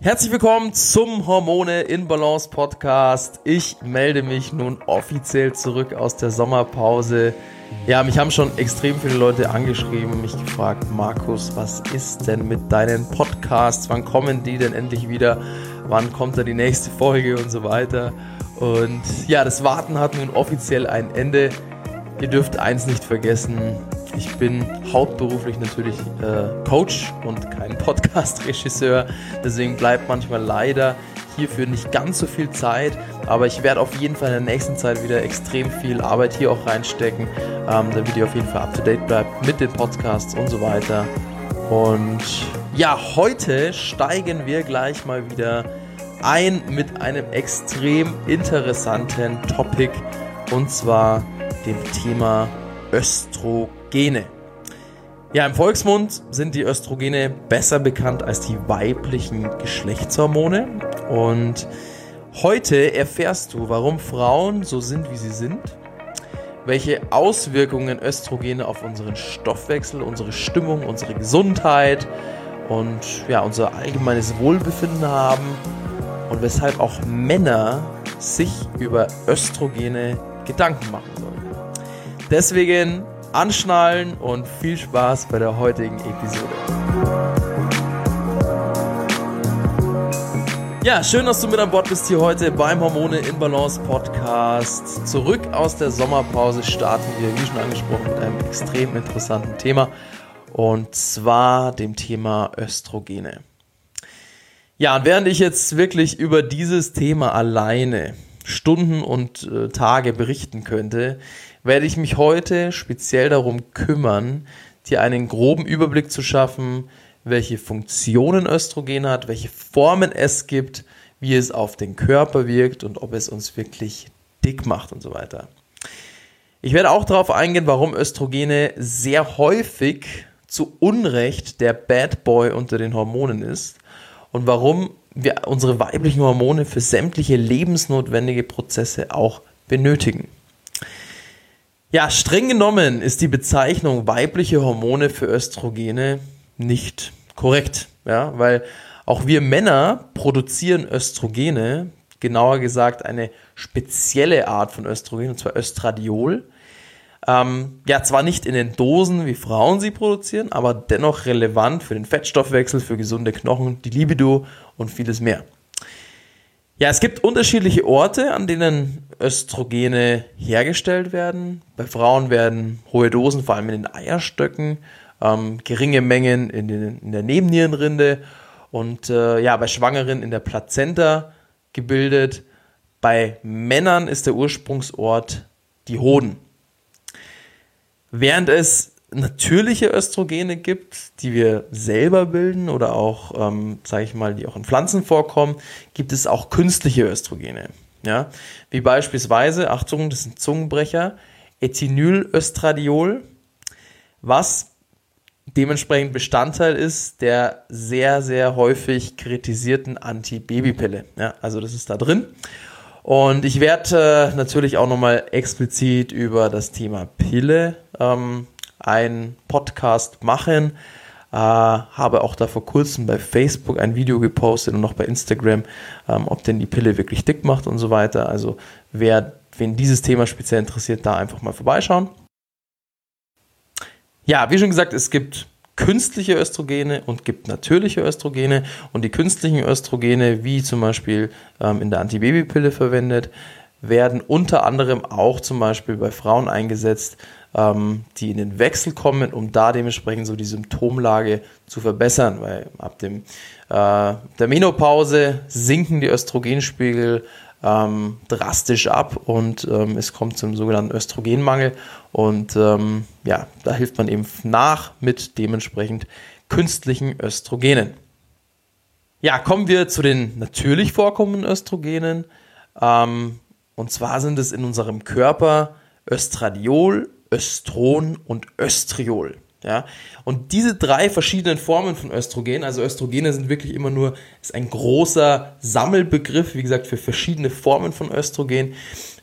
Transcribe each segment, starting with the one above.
Herzlich willkommen zum Hormone in Balance Podcast. Ich melde mich nun offiziell zurück aus der Sommerpause. Ja, mich haben schon extrem viele Leute angeschrieben, mich gefragt, Markus, was ist denn mit deinen Podcasts? Wann kommen die denn endlich wieder? Wann kommt da die nächste Folge und so weiter? Und ja, das Warten hat nun offiziell ein Ende. Ihr dürft eins nicht vergessen, ich bin hauptberuflich natürlich äh, Coach und kein Podcast-Regisseur. Deswegen bleibt manchmal leider hierfür nicht ganz so viel Zeit. Aber ich werde auf jeden Fall in der nächsten Zeit wieder extrem viel Arbeit hier auch reinstecken, ähm, damit ihr auf jeden Fall up to date bleibt mit den Podcasts und so weiter. Und ja, heute steigen wir gleich mal wieder ein mit einem extrem interessanten Topic und zwar dem Thema Östrogen. Östrogene. Ja, im Volksmund sind die Östrogene besser bekannt als die weiblichen Geschlechtshormone. Und heute erfährst du, warum Frauen so sind, wie sie sind, welche Auswirkungen Östrogene auf unseren Stoffwechsel, unsere Stimmung, unsere Gesundheit und ja, unser allgemeines Wohlbefinden haben und weshalb auch Männer sich über Östrogene Gedanken machen sollen. Deswegen anschnallen und viel Spaß bei der heutigen Episode. Ja, schön, dass du mit an Bord bist hier heute beim Hormone in Balance Podcast. Zurück aus der Sommerpause starten wir, wie schon angesprochen, mit einem extrem interessanten Thema und zwar dem Thema Östrogene. Ja, und während ich jetzt wirklich über dieses Thema alleine Stunden und äh, Tage berichten könnte, werde ich mich heute speziell darum kümmern, dir einen groben Überblick zu schaffen, welche Funktionen Östrogen hat, welche Formen es gibt, wie es auf den Körper wirkt und ob es uns wirklich dick macht und so weiter. Ich werde auch darauf eingehen, warum Östrogene sehr häufig zu Unrecht der Bad Boy unter den Hormonen ist und warum wir unsere weiblichen Hormone für sämtliche lebensnotwendige Prozesse auch benötigen. Ja, streng genommen ist die Bezeichnung weibliche Hormone für Östrogene nicht korrekt, ja, weil auch wir Männer produzieren Östrogene, genauer gesagt eine spezielle Art von Östrogen, und zwar Östradiol. Ähm, ja, zwar nicht in den Dosen, wie Frauen sie produzieren, aber dennoch relevant für den Fettstoffwechsel, für gesunde Knochen, die Libido und vieles mehr. Ja, es gibt unterschiedliche Orte, an denen Östrogene hergestellt werden. Bei Frauen werden hohe Dosen, vor allem in den Eierstöcken, ähm, geringe Mengen in, den, in, der Nebennierenrinde und äh, ja, bei Schwangeren in der Plazenta gebildet. Bei Männern ist der Ursprungsort die Hoden. Während es natürliche Östrogene gibt, die wir selber bilden oder auch, ähm, sage ich mal, die auch in Pflanzen vorkommen, gibt es auch künstliche Östrogene. Ja? Wie beispielsweise, Achtung, das ein Zungenbrecher, Ethynylöstradiol, was dementsprechend Bestandteil ist der sehr, sehr häufig kritisierten Antibabypille. Ja, also das ist da drin. Und ich werde äh, natürlich auch nochmal explizit über das Thema Pille ähm, einen Podcast machen. Äh, habe auch da vor kurzem bei Facebook ein Video gepostet und noch bei Instagram, ähm, ob denn die Pille wirklich dick macht und so weiter. Also wer, wen dieses Thema speziell interessiert, da einfach mal vorbeischauen. Ja, wie schon gesagt, es gibt künstliche Östrogene und gibt natürliche Östrogene. Und die künstlichen Östrogene, wie zum Beispiel ähm, in der Antibabypille verwendet, werden unter anderem auch zum Beispiel bei Frauen eingesetzt, ähm, die in den Wechsel kommen, um da dementsprechend so die Symptomlage zu verbessern, weil ab dem, äh, der Menopause sinken die Östrogenspiegel ähm, drastisch ab und ähm, es kommt zum sogenannten Östrogenmangel und ähm, ja, da hilft man eben nach mit dementsprechend künstlichen Östrogenen. Ja, kommen wir zu den natürlich vorkommenden Östrogenen. Ähm, und zwar sind es in unserem Körper Östradiol, Östron und Östriol. Ja? Und diese drei verschiedenen Formen von Östrogen, also Östrogene sind wirklich immer nur, ist ein großer Sammelbegriff, wie gesagt, für verschiedene Formen von Östrogen.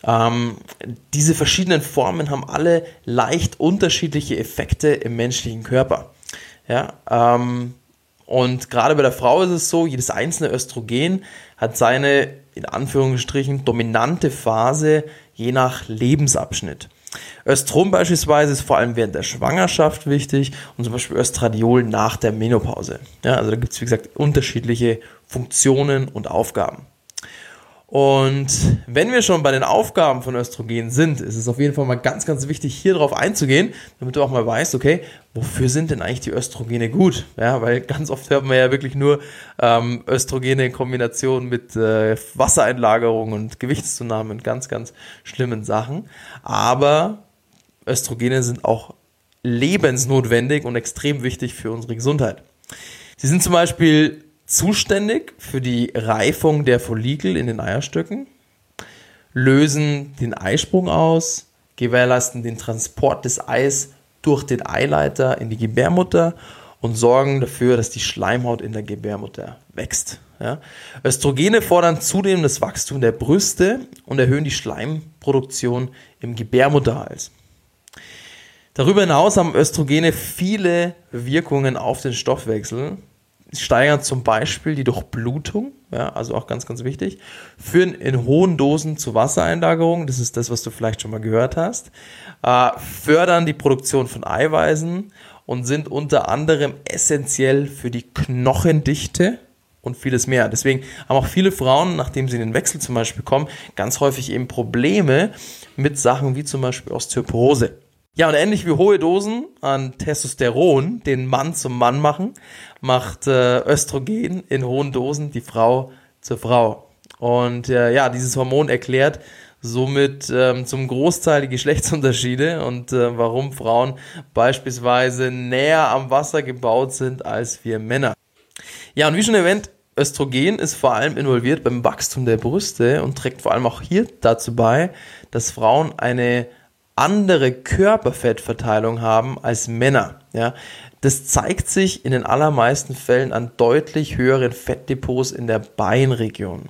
Ähm, diese verschiedenen Formen haben alle leicht unterschiedliche Effekte im menschlichen Körper. Ja? Ähm, Und gerade bei der Frau ist es so, jedes einzelne Östrogen hat seine, in Anführungsstrichen, dominante Phase je nach Lebensabschnitt. Östrom beispielsweise ist vor allem während der Schwangerschaft wichtig und zum Beispiel Östradiol nach der Menopause. Ja, also da gibt es, wie gesagt, unterschiedliche Funktionen und Aufgaben. Und wenn wir schon bei den Aufgaben von Östrogen sind, ist es auf jeden Fall mal ganz, ganz wichtig, hier drauf einzugehen, damit du auch mal weißt, okay, wofür sind denn eigentlich die Östrogene gut? Ja, weil ganz oft hört man ja wirklich nur ähm, Östrogene in Kombination mit äh, Wassereinlagerung und Gewichtszunahme und ganz, ganz schlimmen Sachen. Aber Östrogene sind auch lebensnotwendig und extrem wichtig für unsere Gesundheit. Sie sind zum Beispiel zuständig für die Reifung der Follikel in den Eierstöcken, lösen den Eisprung aus, gewährleisten den Transport des Eis durch den Eileiter in die Gebärmutter und sorgen dafür, dass die Schleimhaut in der Gebärmutter wächst. Ja. Östrogene fordern zudem das Wachstum der Brüste und erhöhen die Schleimproduktion im Gebärmutterhals. Darüber hinaus haben Östrogene viele Wirkungen auf den Stoffwechsel, steigern zum Beispiel die Durchblutung, ja, also auch ganz, ganz wichtig, führen in hohen Dosen zu Wassereinlagerung, das ist das, was du vielleicht schon mal gehört hast, äh, fördern die Produktion von Eiweißen und sind unter anderem essentiell für die Knochendichte und vieles mehr. Deswegen haben auch viele Frauen, nachdem sie in den Wechsel zum Beispiel kommen, ganz häufig eben Probleme mit Sachen wie zum Beispiel Osteoporose. Ja, und ähnlich wie hohe Dosen an Testosteron den Mann zum Mann machen, macht äh, Östrogen in hohen Dosen die Frau zur Frau. Und äh, ja, dieses Hormon erklärt somit ähm, zum Großteil die Geschlechtsunterschiede und äh, warum Frauen beispielsweise näher am Wasser gebaut sind als wir Männer. Ja, und wie schon erwähnt, Östrogen ist vor allem involviert beim Wachstum der Brüste und trägt vor allem auch hier dazu bei, dass Frauen eine andere Körperfettverteilung haben als Männer. Ja, das zeigt sich in den allermeisten Fällen an deutlich höheren Fettdepots in der Beinregion.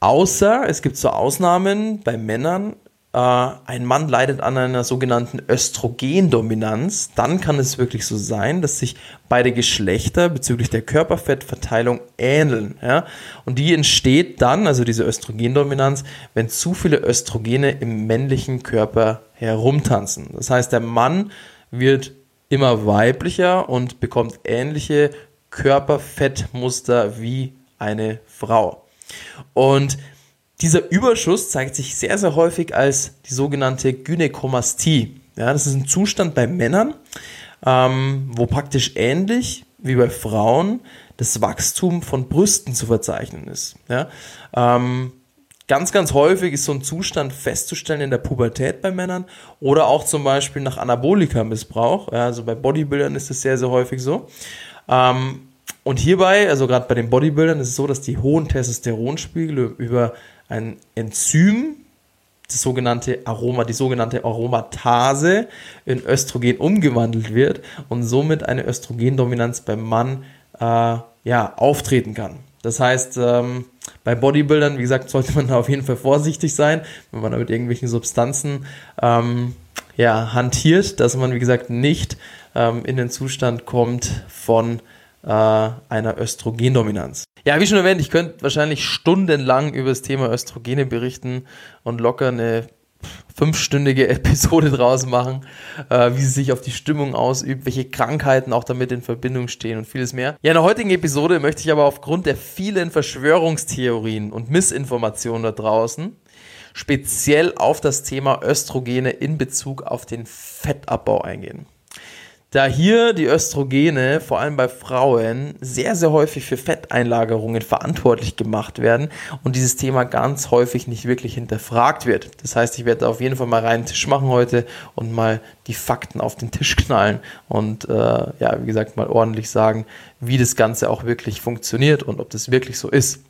Außer es gibt so Ausnahmen bei Männern, ein Mann leidet an einer sogenannten Östrogendominanz, dann kann es wirklich so sein, dass sich beide Geschlechter bezüglich der Körperfettverteilung ähneln. Ja? Und die entsteht dann, also diese Östrogendominanz, wenn zu viele Östrogene im männlichen Körper herumtanzen. Das heißt, der Mann wird immer weiblicher und bekommt ähnliche Körperfettmuster wie eine Frau. Und dieser Überschuss zeigt sich sehr, sehr häufig als die sogenannte Gynäkomastie. Ja, das ist ein Zustand bei Männern, ähm, wo praktisch ähnlich wie bei Frauen das Wachstum von Brüsten zu verzeichnen ist. Ja, ähm, ganz, ganz häufig ist so ein Zustand festzustellen in der Pubertät bei Männern oder auch zum Beispiel nach Anabolika-Missbrauch. Ja, also bei Bodybuildern ist das sehr, sehr häufig so. Ähm, und hierbei, also gerade bei den Bodybuildern, ist es so, dass die hohen Testosteronspiegel über ein Enzym, das sogenannte Aroma, die sogenannte Aromatase in Östrogen umgewandelt wird und somit eine Östrogendominanz beim Mann äh, ja, auftreten kann. Das heißt, ähm, bei Bodybuildern, wie gesagt, sollte man da auf jeden Fall vorsichtig sein, wenn man da mit irgendwelchen Substanzen ähm, ja, hantiert, dass man, wie gesagt, nicht ähm, in den Zustand kommt von äh, einer Östrogendominanz. Ja, wie schon erwähnt, ich könnte wahrscheinlich stundenlang über das Thema Östrogene berichten und locker eine fünfstündige Episode draus machen, äh, wie sie sich auf die Stimmung ausübt, welche Krankheiten auch damit in Verbindung stehen und vieles mehr. Ja, in der heutigen Episode möchte ich aber aufgrund der vielen Verschwörungstheorien und Missinformationen da draußen speziell auf das Thema Östrogene in Bezug auf den Fettabbau eingehen. Da hier die Östrogene, vor allem bei Frauen, sehr, sehr häufig für Fetteinlagerungen verantwortlich gemacht werden und dieses Thema ganz häufig nicht wirklich hinterfragt wird. Das heißt, ich werde auf jeden Fall mal reinen Tisch machen heute und mal die Fakten auf den Tisch knallen und äh, ja, wie gesagt, mal ordentlich sagen, wie das Ganze auch wirklich funktioniert und ob das wirklich so ist.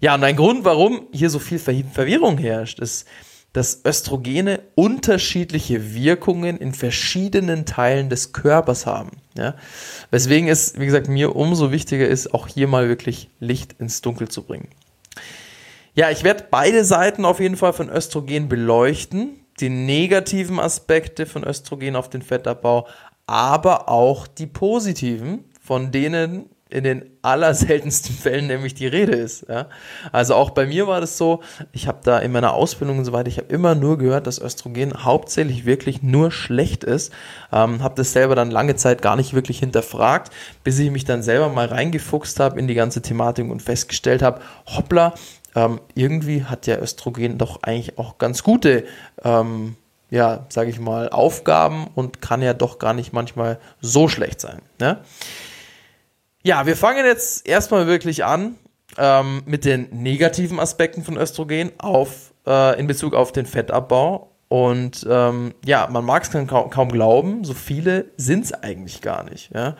Ja, und ein Grund, warum hier so viel Verwirrung herrscht, ist, dass Östrogene unterschiedliche Wirkungen in verschiedenen Teilen des Körpers haben. Ja? Weswegen es, wie gesagt, mir umso wichtiger ist, auch hier mal wirklich Licht ins Dunkel zu bringen. Ja, ich werde beide Seiten auf jeden Fall von Östrogen beleuchten, die negativen Aspekte von Östrogen auf den Fettabbau, aber auch die positiven, von denen in den allerseltensten Fällen nämlich die Rede ist. Ja? Also auch bei mir war das so, ich habe da in meiner Ausbildung und so weiter, ich habe immer nur gehört, dass Östrogen hauptsächlich wirklich nur schlecht ist. Ähm, habe das selber dann lange Zeit gar nicht wirklich hinterfragt, bis ich mich dann selber mal reingefuchst habe in die ganze Thematik und festgestellt habe, hoppla, ähm, irgendwie hat ja Östrogen doch eigentlich auch ganz gute ähm, ja, sage ich mal, Aufgaben und kann ja doch gar nicht manchmal so schlecht sein. Ne? Ja, wir fangen jetzt erstmal wirklich an ähm, mit den negativen Aspekten von Östrogen auf, äh, in Bezug auf den Fettabbau. Und ähm, ja, man mag es kaum, kaum, glauben, so viele sind es eigentlich gar nicht. Ja?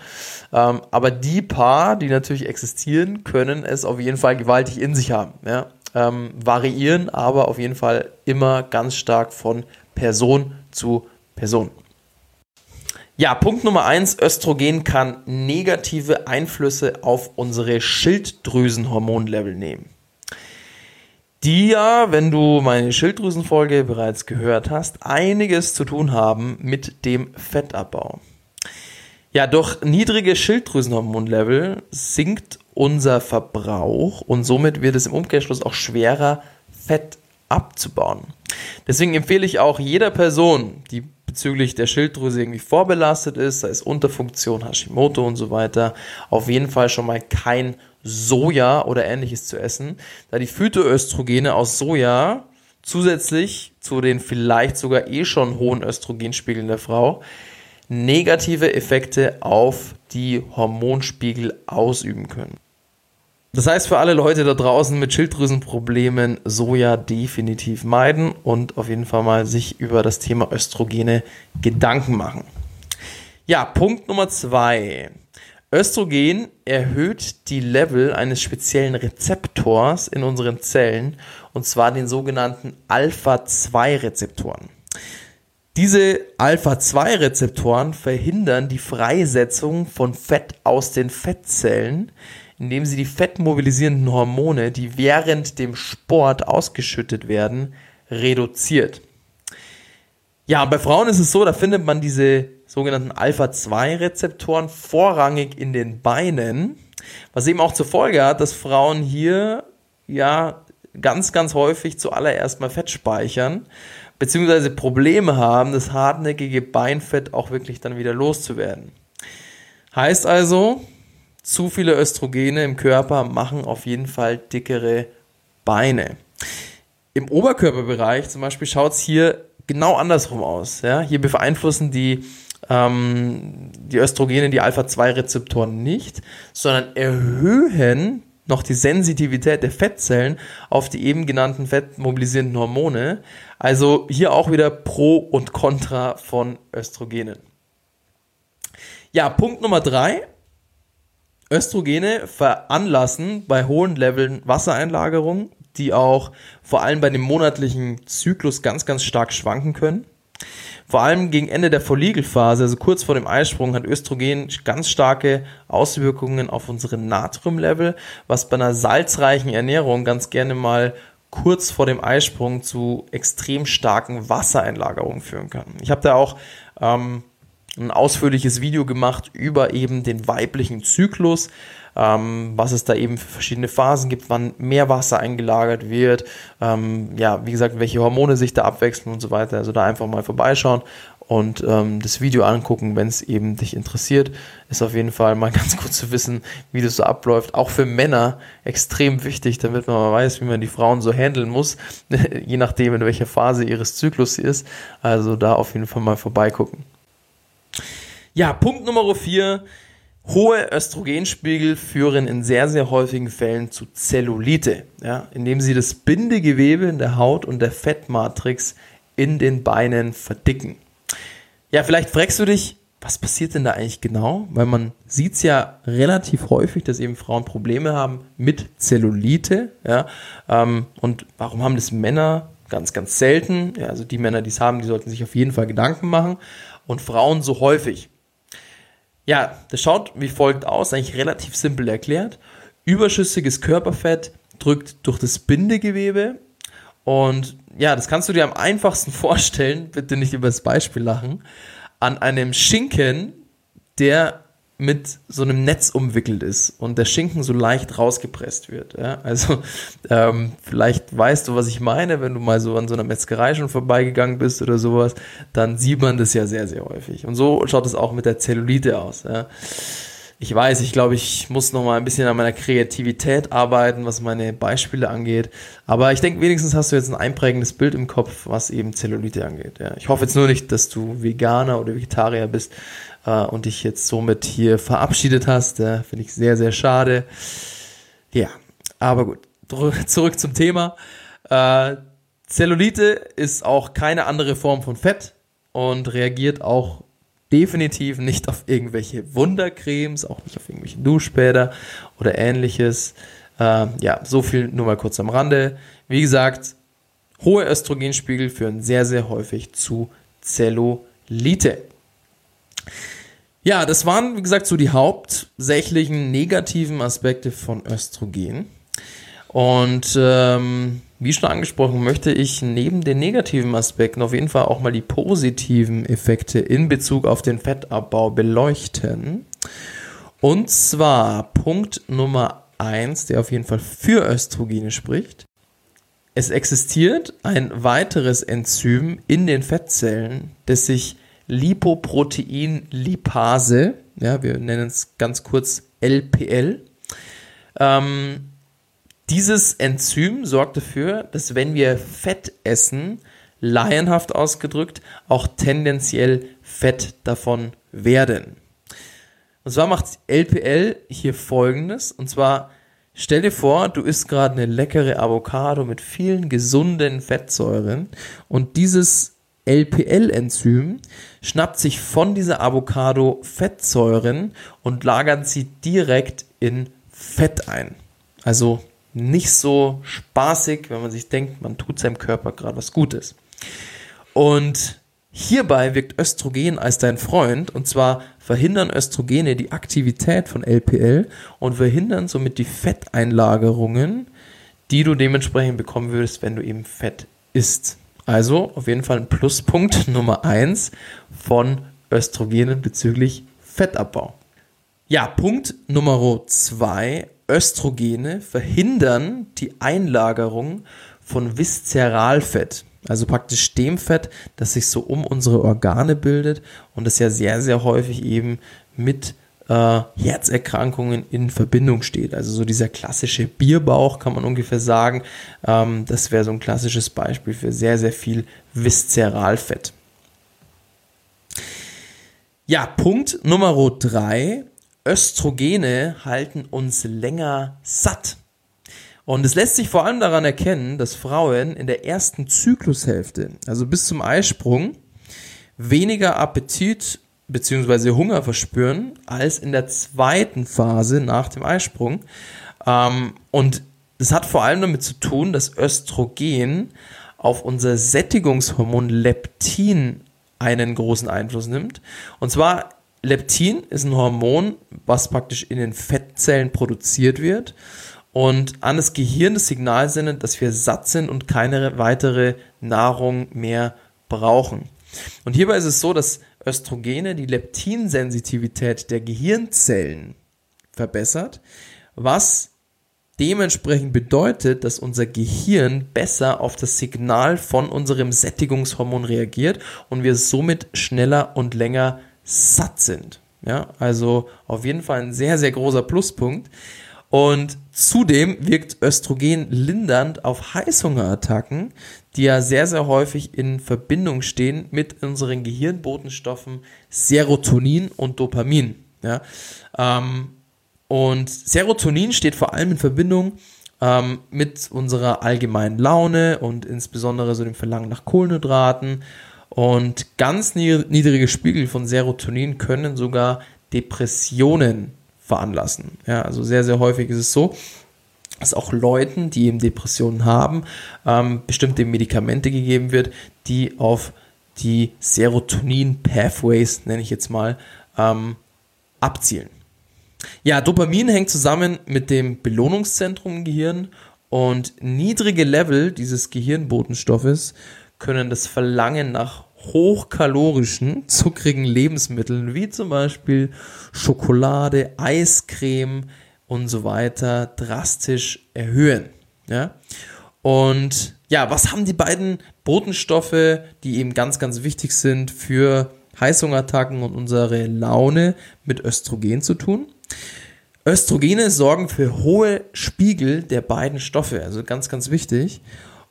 Ähm, aber die paar, die natürlich existieren, können es auf jeden Fall gewaltig in sich haben. Ja? Ähm, variieren aber auf jeden Fall immer ganz stark von Person zu Person. Ja, Punkt Nummer eins: Östrogen kann negative Einflüsse auf unsere Schilddrüsenhormonlevel nehmen. Die ja, wenn du meine Schilddrüsenfolge bereits gehört hast, einiges zu tun haben mit dem Fettabbau. Ja, durch niedrige Schilddrüsenhormonlevel sinkt unser Verbrauch und somit wird es im Umkehrschluss auch schwerer, Fett abzubauen. Deswegen empfehle ich auch jeder Person, die bezüglich der Schilddrüse irgendwie vorbelastet ist, sei es Unterfunktion, Hashimoto und so weiter, auf jeden Fall schon mal kein Soja oder ähnliches zu essen, da die Phytoöstrogene aus Soja zusätzlich zu den vielleicht sogar eh schon hohen Östrogenspiegeln der Frau negative Effekte auf die Hormonspiegel ausüben können. Das heißt für alle Leute da draußen mit Schilddrüsenproblemen Soja definitiv meiden und auf jeden Fall mal sich über das Thema Östrogene Gedanken machen. Ja, Punkt Nummer zwei. Östrogen erhöht die Level eines speziellen Rezeptors in unseren Zellen und zwar den sogenannten Alpha-2-Rezeptoren. Diese Alpha-2-Rezeptoren verhindern die Freisetzung von Fett aus den Fettzellen, indem sie die fettmobilisierenden Hormone, die während dem Sport ausgeschüttet werden, reduziert. Ja, bei Frauen ist es so, da findet man diese sogenannten Alpha-2-Rezeptoren vorrangig in den Beinen, was eben auch zur Folge hat, dass Frauen hier ja ganz, ganz häufig zuallererst mal Fett speichern, beziehungsweise Probleme haben, das hartnäckige Beinfett auch wirklich dann wieder loszuwerden. Heißt also, zu viele Östrogene im Körper machen auf jeden Fall dickere Beine. Im Oberkörperbereich zum Beispiel schaut es hier genau andersrum aus. Ja? Hier beeinflussen die, ähm, die Östrogene die Alpha-2-Rezeptoren nicht, sondern erhöhen noch die Sensitivität der Fettzellen auf die eben genannten fettmobilisierenden Hormone. Also hier auch wieder Pro und Contra von Östrogenen. Ja, Punkt Nummer drei Östrogene veranlassen bei hohen Leveln Wassereinlagerung, die auch vor allem bei dem monatlichen Zyklus ganz, ganz stark schwanken können. Vor allem gegen Ende der Follikelphase, also kurz vor dem Eisprung, hat Östrogen ganz starke Auswirkungen auf unsere Natriumlevel, was bei einer salzreichen Ernährung ganz gerne mal kurz vor dem Eisprung zu extrem starken Wassereinlagerungen führen kann. Ich habe da auch ähm, ein ausführliches Video gemacht über eben den weiblichen Zyklus, ähm, was es da eben für verschiedene Phasen gibt, wann mehr Wasser eingelagert wird, ähm, ja, wie gesagt, welche Hormone sich da abwechseln und so weiter. Also da einfach mal vorbeischauen und ähm, das Video angucken, wenn es eben dich interessiert. Ist auf jeden Fall mal ganz gut zu wissen, wie das so abläuft. Auch für Männer extrem wichtig, damit man mal weiß, wie man die Frauen so handeln muss, je nachdem, in welcher Phase ihres Zyklus sie ist. Also da auf jeden Fall mal vorbeigucken. Ja, Punkt Nummer vier. Hohe Östrogenspiegel führen in sehr, sehr häufigen Fällen zu Zellulite, ja, indem sie das Bindegewebe in der Haut und der Fettmatrix in den Beinen verdicken. Ja, vielleicht fragst du dich, was passiert denn da eigentlich genau? Weil man sieht es ja relativ häufig, dass eben Frauen Probleme haben mit Zellulite. Ja? Ähm, und warum haben das Männer ganz, ganz selten? Ja, also die Männer, die es haben, die sollten sich auf jeden Fall Gedanken machen und Frauen so häufig? Ja, das schaut wie folgt aus, eigentlich relativ simpel erklärt. Überschüssiges Körperfett drückt durch das Bindegewebe und ja, das kannst du dir am einfachsten vorstellen, bitte nicht über das Beispiel lachen, an einem Schinken, der mit so einem Netz umwickelt ist und der Schinken so leicht rausgepresst wird. Ja? Also ähm, vielleicht weißt du, was ich meine, wenn du mal so an so einer Metzgerei schon vorbeigegangen bist oder sowas, dann sieht man das ja sehr, sehr häufig. Und so schaut es auch mit der Zellulite aus. Ja? Ich weiß, ich glaube, ich muss noch mal ein bisschen an meiner Kreativität arbeiten, was meine Beispiele angeht. Aber ich denke, wenigstens hast du jetzt ein einprägendes Bild im Kopf, was eben Zellulite angeht. Ja. Ich hoffe jetzt nur nicht, dass du Veganer oder Vegetarier bist äh, und dich jetzt somit hier verabschiedet hast. Ja. Finde ich sehr, sehr schade. Ja, aber gut. Zurück zum Thema. Äh, Zellulite ist auch keine andere Form von Fett und reagiert auch definitiv nicht auf irgendwelche Wundercremes, auch nicht auf irgendwelche Duschbäder oder ähnliches. Äh, ja, so viel nur mal kurz am Rande. Wie gesagt, hohe Östrogenspiegel führen sehr, sehr häufig zu Zellulite. Ja, das waren, wie gesagt, so die hauptsächlichen negativen Aspekte von Östrogen. Und ähm, wie schon angesprochen, möchte ich neben den negativen Aspekten auf jeden Fall auch mal die positiven Effekte in Bezug auf den Fettabbau beleuchten. Und zwar Punkt Nummer eins, der auf jeden Fall für Östrogene spricht. Es existiert ein weiteres Enzym in den Fettzellen, das sich Lipoprotein-Lipase, ja, wir nennen es ganz kurz LPL, ähm, dieses Enzym sorgt dafür, dass wenn wir Fett essen, laienhaft ausgedrückt, auch tendenziell Fett davon werden. Und zwar macht LPL hier folgendes, und zwar stell dir vor, du isst gerade eine leckere Avocado mit vielen gesunden Fettsäuren und dieses LPL-Enzym schnappt sich von dieser Avocado Fettsäuren und lagert sie direkt in Fett ein. Also nicht so spaßig, wenn man sich denkt, man tut seinem Körper gerade was Gutes. Und hierbei wirkt Östrogen als dein Freund und zwar verhindern Östrogene die Aktivität von LPL und verhindern somit die Fetteinlagerungen, die du dementsprechend bekommen würdest, wenn du eben Fett isst. Also auf jeden Fall ein Pluspunkt Nummer eins von Östrogenen bezüglich Fettabbau. Ja, Punkt Nummer zwei Östrogene verhindern die Einlagerung von Viszeralfett, also praktisch dem Fett, das sich so um unsere Organe bildet und das ja sehr, sehr häufig eben mit äh, Herzerkrankungen in Verbindung steht. Also so dieser klassische Bierbauch kann man ungefähr sagen. Ähm, das wäre so ein klassisches Beispiel für sehr, sehr viel Viszeralfett. Ja, Punkt Nummer drei Östrogene halten uns länger satt. Und es lässt sich vor allem daran erkennen, dass Frauen in der ersten Zyklushälfte, also bis zum Eisprung, weniger Appetit bzw. Hunger verspüren als in der zweiten Phase nach dem Eisprung. Ähm, und das hat vor allem damit zu tun, dass Östrogen auf unser Sättigungshormon Leptin einen großen Einfluss nimmt. Und zwar Leptin ist ein Hormon, was praktisch in den Fettzellen produziert wird und an das Gehirn das Signal sendet, dass wir satt sind und keine weitere Nahrung mehr brauchen. Und hierbei ist es so, dass Östrogene die Leptinsensitivität der Gehirnzellen verbessert, was dementsprechend bedeutet, dass unser Gehirn besser auf das Signal von unserem Sättigungshormon reagiert und wir somit schneller und länger satt sind. Ja, also auf jeden Fall ein sehr, sehr großer Pluspunkt. Und zudem wirkt Östrogen lindernd auf Heißhungerattacken, die ja sehr, sehr häufig in Verbindung stehen mit unseren Gehirnbotenstoffen Serotonin und Dopamin. Ja, ähm, und Serotonin steht vor allem in Verbindung ähm, mit unserer allgemeinen Laune und insbesondere so dem Verlangen nach Kohlenhydraten und ganz niedrige Spiegel von Serotonin können sogar Depressionen veranlassen. Ja, also sehr, sehr häufig ist es so, dass auch Leuten, die eben Depressionen haben, ähm, bestimmte Medikamente gegeben wird, die auf die Serotonin-Pathways, nenne ich jetzt mal, ähm, abzielen. Ja, Dopamin hängt zusammen mit dem Belohnungszentrum im Gehirn und niedrige Level dieses Gehirnbotenstoffes können das Verlangen nach hochkalorischen, zuckrigen Lebensmitteln, wie zum Beispiel Schokolade, Eiscreme und so weiter, drastisch erhöhen. Ja? Und ja, was haben die beiden Botenstoffe, die eben ganz, ganz wichtig sind für Heißhungerattacken und unsere Laune mit Östrogen zu tun? Östrogene sorgen für hohe Spiegel der beiden Stoffe, also ganz, ganz wichtig.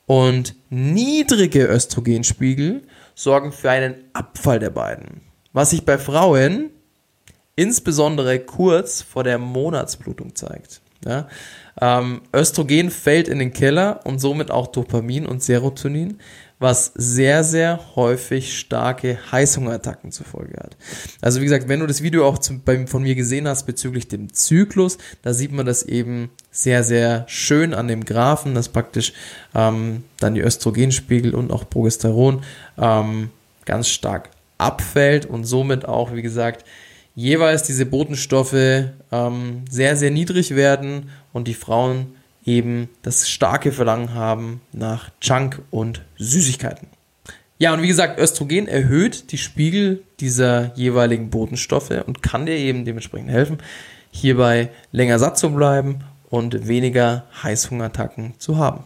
Und niedrige Östrogenspiegel sorgen für einen Abfall der beiden. Was sich bei Frauen insbesondere kurz vor der Monatsblutung zeigt. Ja? Ähm, Östrogen fällt in den Keller und somit auch Dopamin und Serotonin, was sehr, sehr häufig starke Heißhungerattacken zur Folge hat. Also wie gesagt, wenn du das Video auch zum, bei, von mir gesehen hast bezüglich dem Zyklus, da sieht man das eben sehr, sehr schön an dem Graphen, dass praktisch ähm, dann die Östrogenspiegel und auch Progesteron ähm, ganz stark abfällt und somit auch, wie gesagt, jeweils diese Botenstoffe ähm, sehr, sehr niedrig werden und die Frauen eben das starke Verlangen haben nach Junk und Süßigkeiten. Ja, und wie gesagt, Östrogen erhöht die Spiegel dieser jeweiligen Botenstoffe und kann dir eben dementsprechend helfen, hierbei länger satt zu bleiben und weniger Heißhungerattacken zu haben.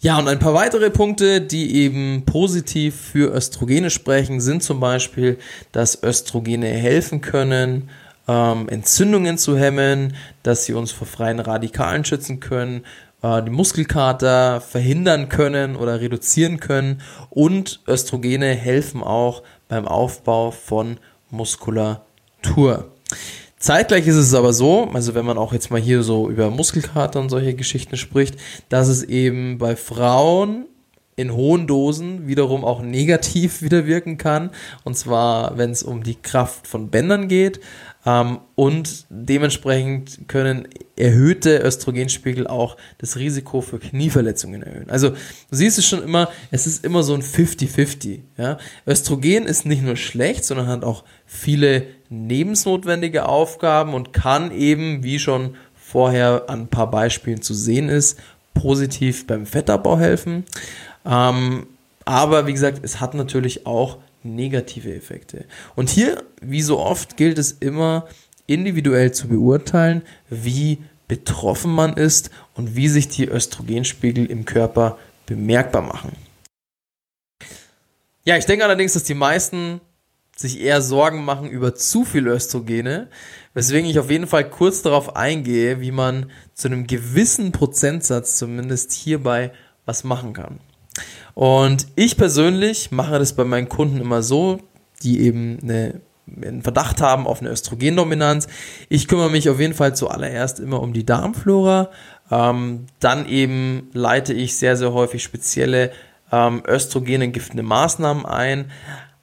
Ja, und ein paar weitere Punkte, die eben positiv für Östrogene sprechen, sind zum Beispiel, dass Östrogene helfen können, ähm, Entzündungen zu hemmen, dass sie uns vor freien Radikalen schützen können, äh, die Muskelkater verhindern können oder reduzieren können und Östrogene helfen auch beim Aufbau von Muskulatur. Zeitgleich ist es aber so, also wenn man auch jetzt mal hier so über Muskelkater und solche Geschichten spricht, dass es eben bei Frauen in hohen Dosen wiederum auch negativ wieder wirken kann. Und zwar, wenn es um die Kraft von Bändern geht. Ähm, und dementsprechend können erhöhte Östrogenspiegel auch das Risiko für Knieverletzungen erhöhen. Also du siehst es schon immer, es ist immer so ein 50-50. Ja? Östrogen ist nicht nur schlecht, sondern hat auch viele lebensnotwendige Aufgaben und kann eben, wie schon vorher an ein paar Beispielen zu sehen ist, positiv beim Fettabbau helfen. Ähm, aber wie gesagt, es hat natürlich auch negative Effekte. Und hier, wie so oft, gilt es immer individuell zu beurteilen, wie betroffen man ist und wie sich die Östrogenspiegel im Körper bemerkbar machen. Ja, ich denke allerdings, dass die meisten sich eher Sorgen machen über zu viel Östrogene, weswegen ich auf jeden Fall kurz darauf eingehe, wie man zu einem gewissen Prozentsatz zumindest hierbei was machen kann. Und ich persönlich mache das bei meinen Kunden immer so, die eben eine, einen Verdacht haben auf eine Östrogendominanz. Ich kümmere mich auf jeden Fall zuallererst immer um die Darmflora. Ähm, dann eben leite ich sehr, sehr häufig spezielle ähm, östrogenentgiftende Maßnahmen ein.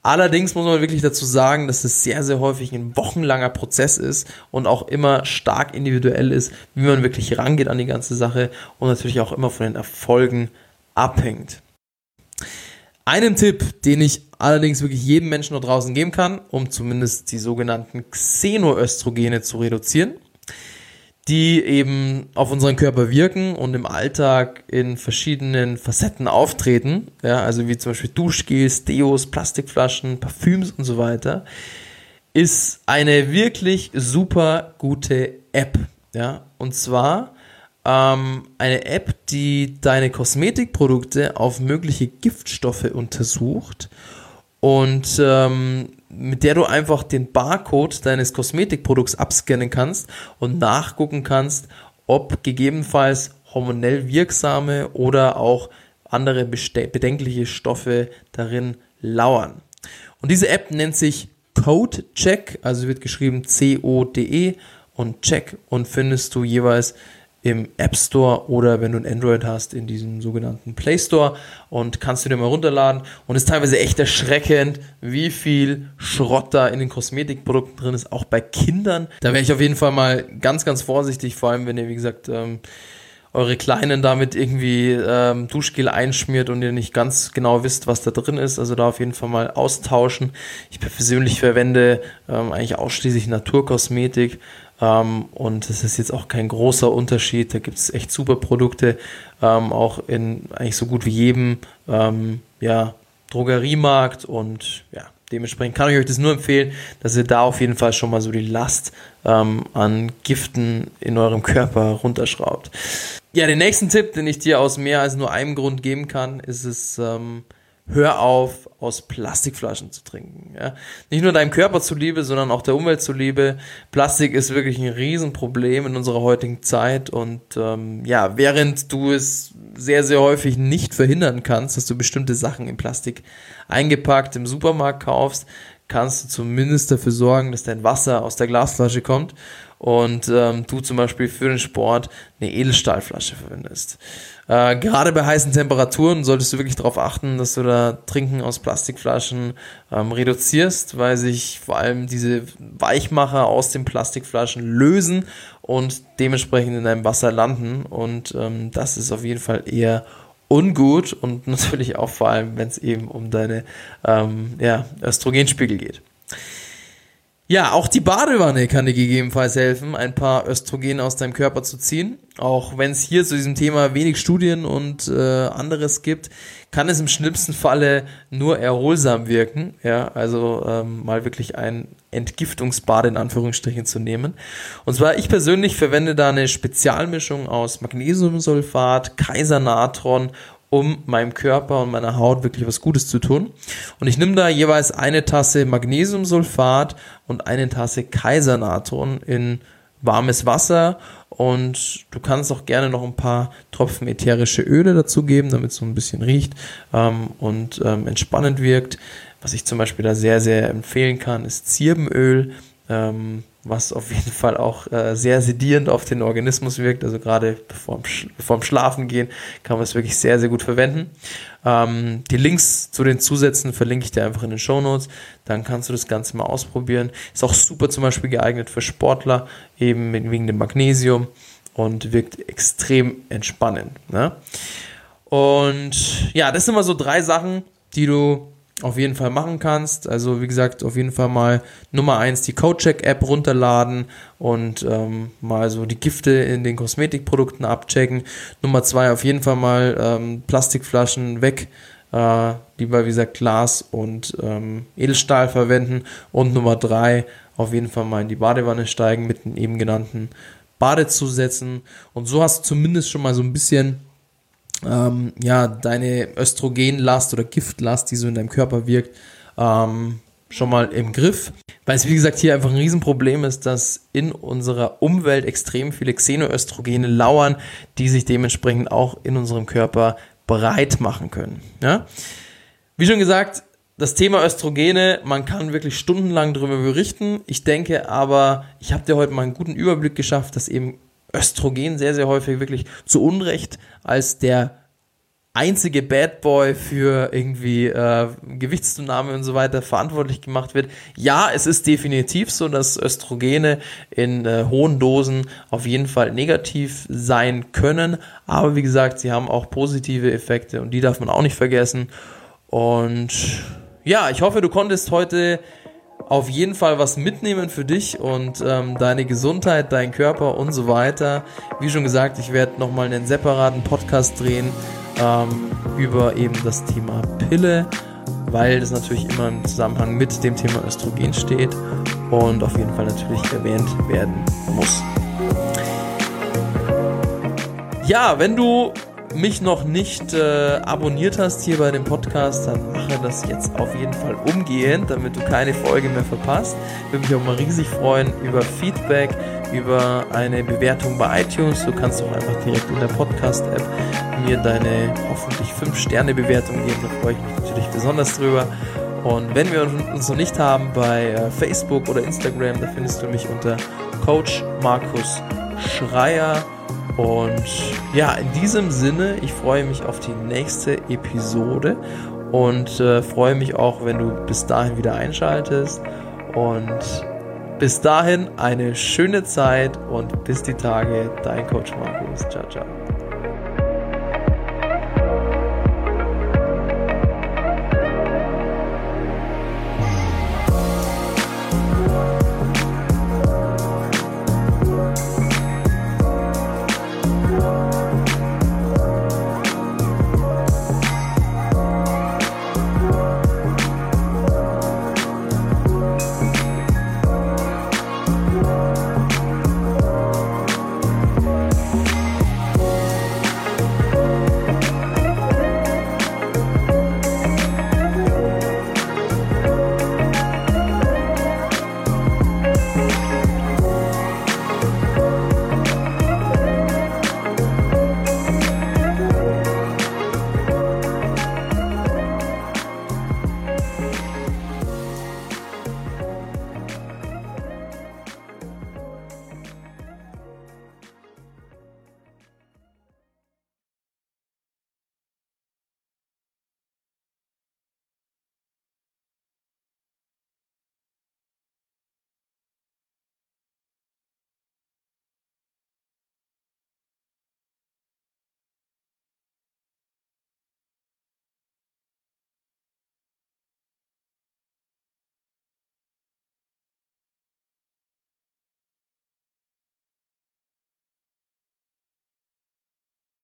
Allerdings muss man wirklich dazu sagen, dass es sehr, sehr häufig ein wochenlanger Prozess ist und auch immer stark individuell ist, wie man wirklich rangeht an die ganze Sache und natürlich auch immer von den Erfolgen abhängt. Einen Tipp, den ich allerdings wirklich jedem Menschen da draußen geben kann, um zumindest die sogenannten Xenoöstrogene zu reduzieren, die eben auf unseren Körper wirken und im Alltag in verschiedenen Facetten auftreten, ja, also wie zum Beispiel Duschgels, Deos, Plastikflaschen, Parfüms und so weiter, ist eine wirklich super gute App, ja, und zwar ähm, eine App, die deine Kosmetikprodukte auf mögliche Giftstoffe untersucht und ähm, mit der du einfach den Barcode deines Kosmetikprodukts abscannen kannst und nachgucken kannst, ob gegebenenfalls hormonell wirksame oder auch andere bedenkliche Stoffe darin lauern. Und diese App nennt sich Code Check, also wird geschrieben C-O-D-E und Check und findest du jeweils im App Store oder wenn du ein Android hast, in diesem sogenannten Play Store und kannst du dir mal runterladen. Und es ist teilweise echt erschreckend, wie viel Schrott da in den Kosmetikprodukten drin ist, auch bei Kindern. Da wäre ich auf jeden Fall mal ganz, ganz vorsichtig, vor allem wenn ihr, wie gesagt, ähm, eure Kleinen damit irgendwie ähm, Duschgel einschmiert und ihr nicht ganz genau wisst, was da drin ist. Also da auf jeden Fall mal austauschen. Ich persönlich verwende ähm, eigentlich ausschließlich Naturkosmetik ähm, und es ist jetzt auch kein großer Unterschied. Da gibt es echt super Produkte, ähm, auch in eigentlich so gut wie jedem, ähm, ja, Drogeriemarkt und ja, dementsprechend kann ich euch das nur empfehlen, dass ihr da auf jeden Fall schon mal so die Last ähm, an Giften in eurem Körper runterschraubt. Ja, den nächsten Tipp, den ich dir aus mehr als nur einem Grund geben kann, ist es, ähm, hör auf, aus Plastikflaschen zu trinken. Ja? Nicht nur deinem Körper zuliebe, sondern auch der Umwelt zuliebe. Plastik ist wirklich ein Riesenproblem in unserer heutigen Zeit und ähm, ja, während du es sehr, sehr häufig nicht verhindern kannst, dass du bestimmte Sachen in Plastik eingepackt im Supermarkt kaufst, kannst du zumindest dafür sorgen, dass dein Wasser aus der Glasflasche kommt und ähm, du zum Beispiel für den Sport eine Edelstahlflasche verwendest. Äh, gerade bei heißen Temperaturen solltest du wirklich darauf achten, dass du da Trinken aus Plastikflaschen ähm, reduzierst, weil sich vor allem diese Weichmacher aus den Plastikflaschen lösen und dementsprechend in deinem Wasser landen. Und ähm, das ist auf jeden Fall eher ungut und natürlich auch vor allem, wenn es eben um deine ähm, ja, Östrogenspiegel geht. Ja, auch die Badewanne kann dir gegebenenfalls helfen, ein paar Östrogen aus deinem Körper zu ziehen. Auch wenn es hier zu diesem Thema wenig Studien und äh, anderes gibt, kann es im schlimmsten Falle nur erholsam wirken. Ja, also ähm, mal wirklich ein Entgiftungsbad in Anführungsstrichen zu nehmen. Und zwar, ich persönlich verwende da eine Spezialmischung aus Magnesiumsulfat, Kaisernatron um meinem Körper und meiner Haut wirklich was Gutes zu tun. Und ich nehme da jeweils eine Tasse Magnesiumsulfat und eine Tasse Kaisernatron in warmes Wasser und du kannst auch gerne noch ein paar Tropfen ätherische Öle dazugeben, damit es so ein bisschen riecht ähm, und ähm, entspannend wirkt. Was ich zum Beispiel da sehr, sehr empfehlen kann, ist Zirbenöl. Ähm, was auf jeden Fall auch äh, sehr sedierend auf den Organismus wirkt. Also gerade bevor dem Schlafen gehen kann man es wirklich sehr, sehr gut verwenden. Ähm, die Links zu den Zusätzen verlinke ich dir einfach in den Show Notes. Dann kannst du das Ganze mal ausprobieren. Ist auch super zum Beispiel geeignet für Sportler, eben wegen dem Magnesium und wirkt extrem entspannend. Ne? Und ja, das sind immer so drei Sachen, die du auf jeden Fall machen kannst. Also wie gesagt, auf jeden Fall mal Nummer eins die CodeCheck-App runterladen und ähm, mal so die Gifte in den Kosmetikprodukten abchecken. Nummer zwei auf jeden Fall mal ähm, Plastikflaschen weg. Äh, lieber wie gesagt Glas und ähm, Edelstahl verwenden. Und Nummer drei auf jeden Fall mal in die Badewanne steigen mit den eben genannten Badezusätzen. Und so hast du zumindest schon mal so ein bisschen ähm, ja, deine Östrogenlast oder Giftlast, die so in deinem Körper wirkt, ähm, schon mal im Griff. Weil es, wie gesagt, hier einfach ein Riesenproblem ist, dass in unserer Umwelt extrem viele Xenoöstrogene lauern, die sich dementsprechend auch in unserem Körper breit machen können. Ja? Wie schon gesagt, das Thema Östrogene, man kann wirklich stundenlang darüber berichten. Ich denke aber, ich habe dir heute mal einen guten Überblick geschafft, dass eben Östrogen sehr, sehr häufig wirklich zu Unrecht als der einzige Bad Boy für irgendwie äh, Gewichtszunahme und so weiter verantwortlich gemacht wird. Ja, es ist definitiv so, dass Östrogene in äh, hohen Dosen auf jeden Fall negativ sein können, aber wie gesagt, sie haben auch positive Effekte und die darf man auch nicht vergessen. Und ja, ich hoffe, du konntest heute auf jeden Fall was mitnehmen für dich und ähm, deine Gesundheit, deinen Körper und so weiter. Wie schon gesagt, ich werde nochmal einen separaten Podcast drehen ähm, über eben das Thema Pille, weil das natürlich immer im Zusammenhang mit dem Thema Östrogen steht und auf jeden Fall natürlich erwähnt werden muss. Ja, wenn du mich noch nicht äh, abonniert hast hier bei dem Podcast, dann mache das jetzt auf jeden Fall umgehend, damit du keine Folge mehr verpasst. Würde mich auch mal riesig freuen über Feedback, über eine Bewertung bei iTunes. Du kannst auch einfach direkt in der Podcast-App mir deine hoffentlich 5-Sterne-Bewertung geben. Da freue ich mich natürlich besonders drüber. Und wenn wir uns noch nicht haben bei äh, Facebook oder Instagram, da findest du mich unter Coach Markus Schreier. Und ja, in diesem Sinne, ich freue mich auf die nächste Episode und äh, freue mich auch, wenn du bis dahin wieder einschaltest. Und bis dahin eine schöne Zeit und bis die Tage, dein Coach Markus. Ciao, ciao.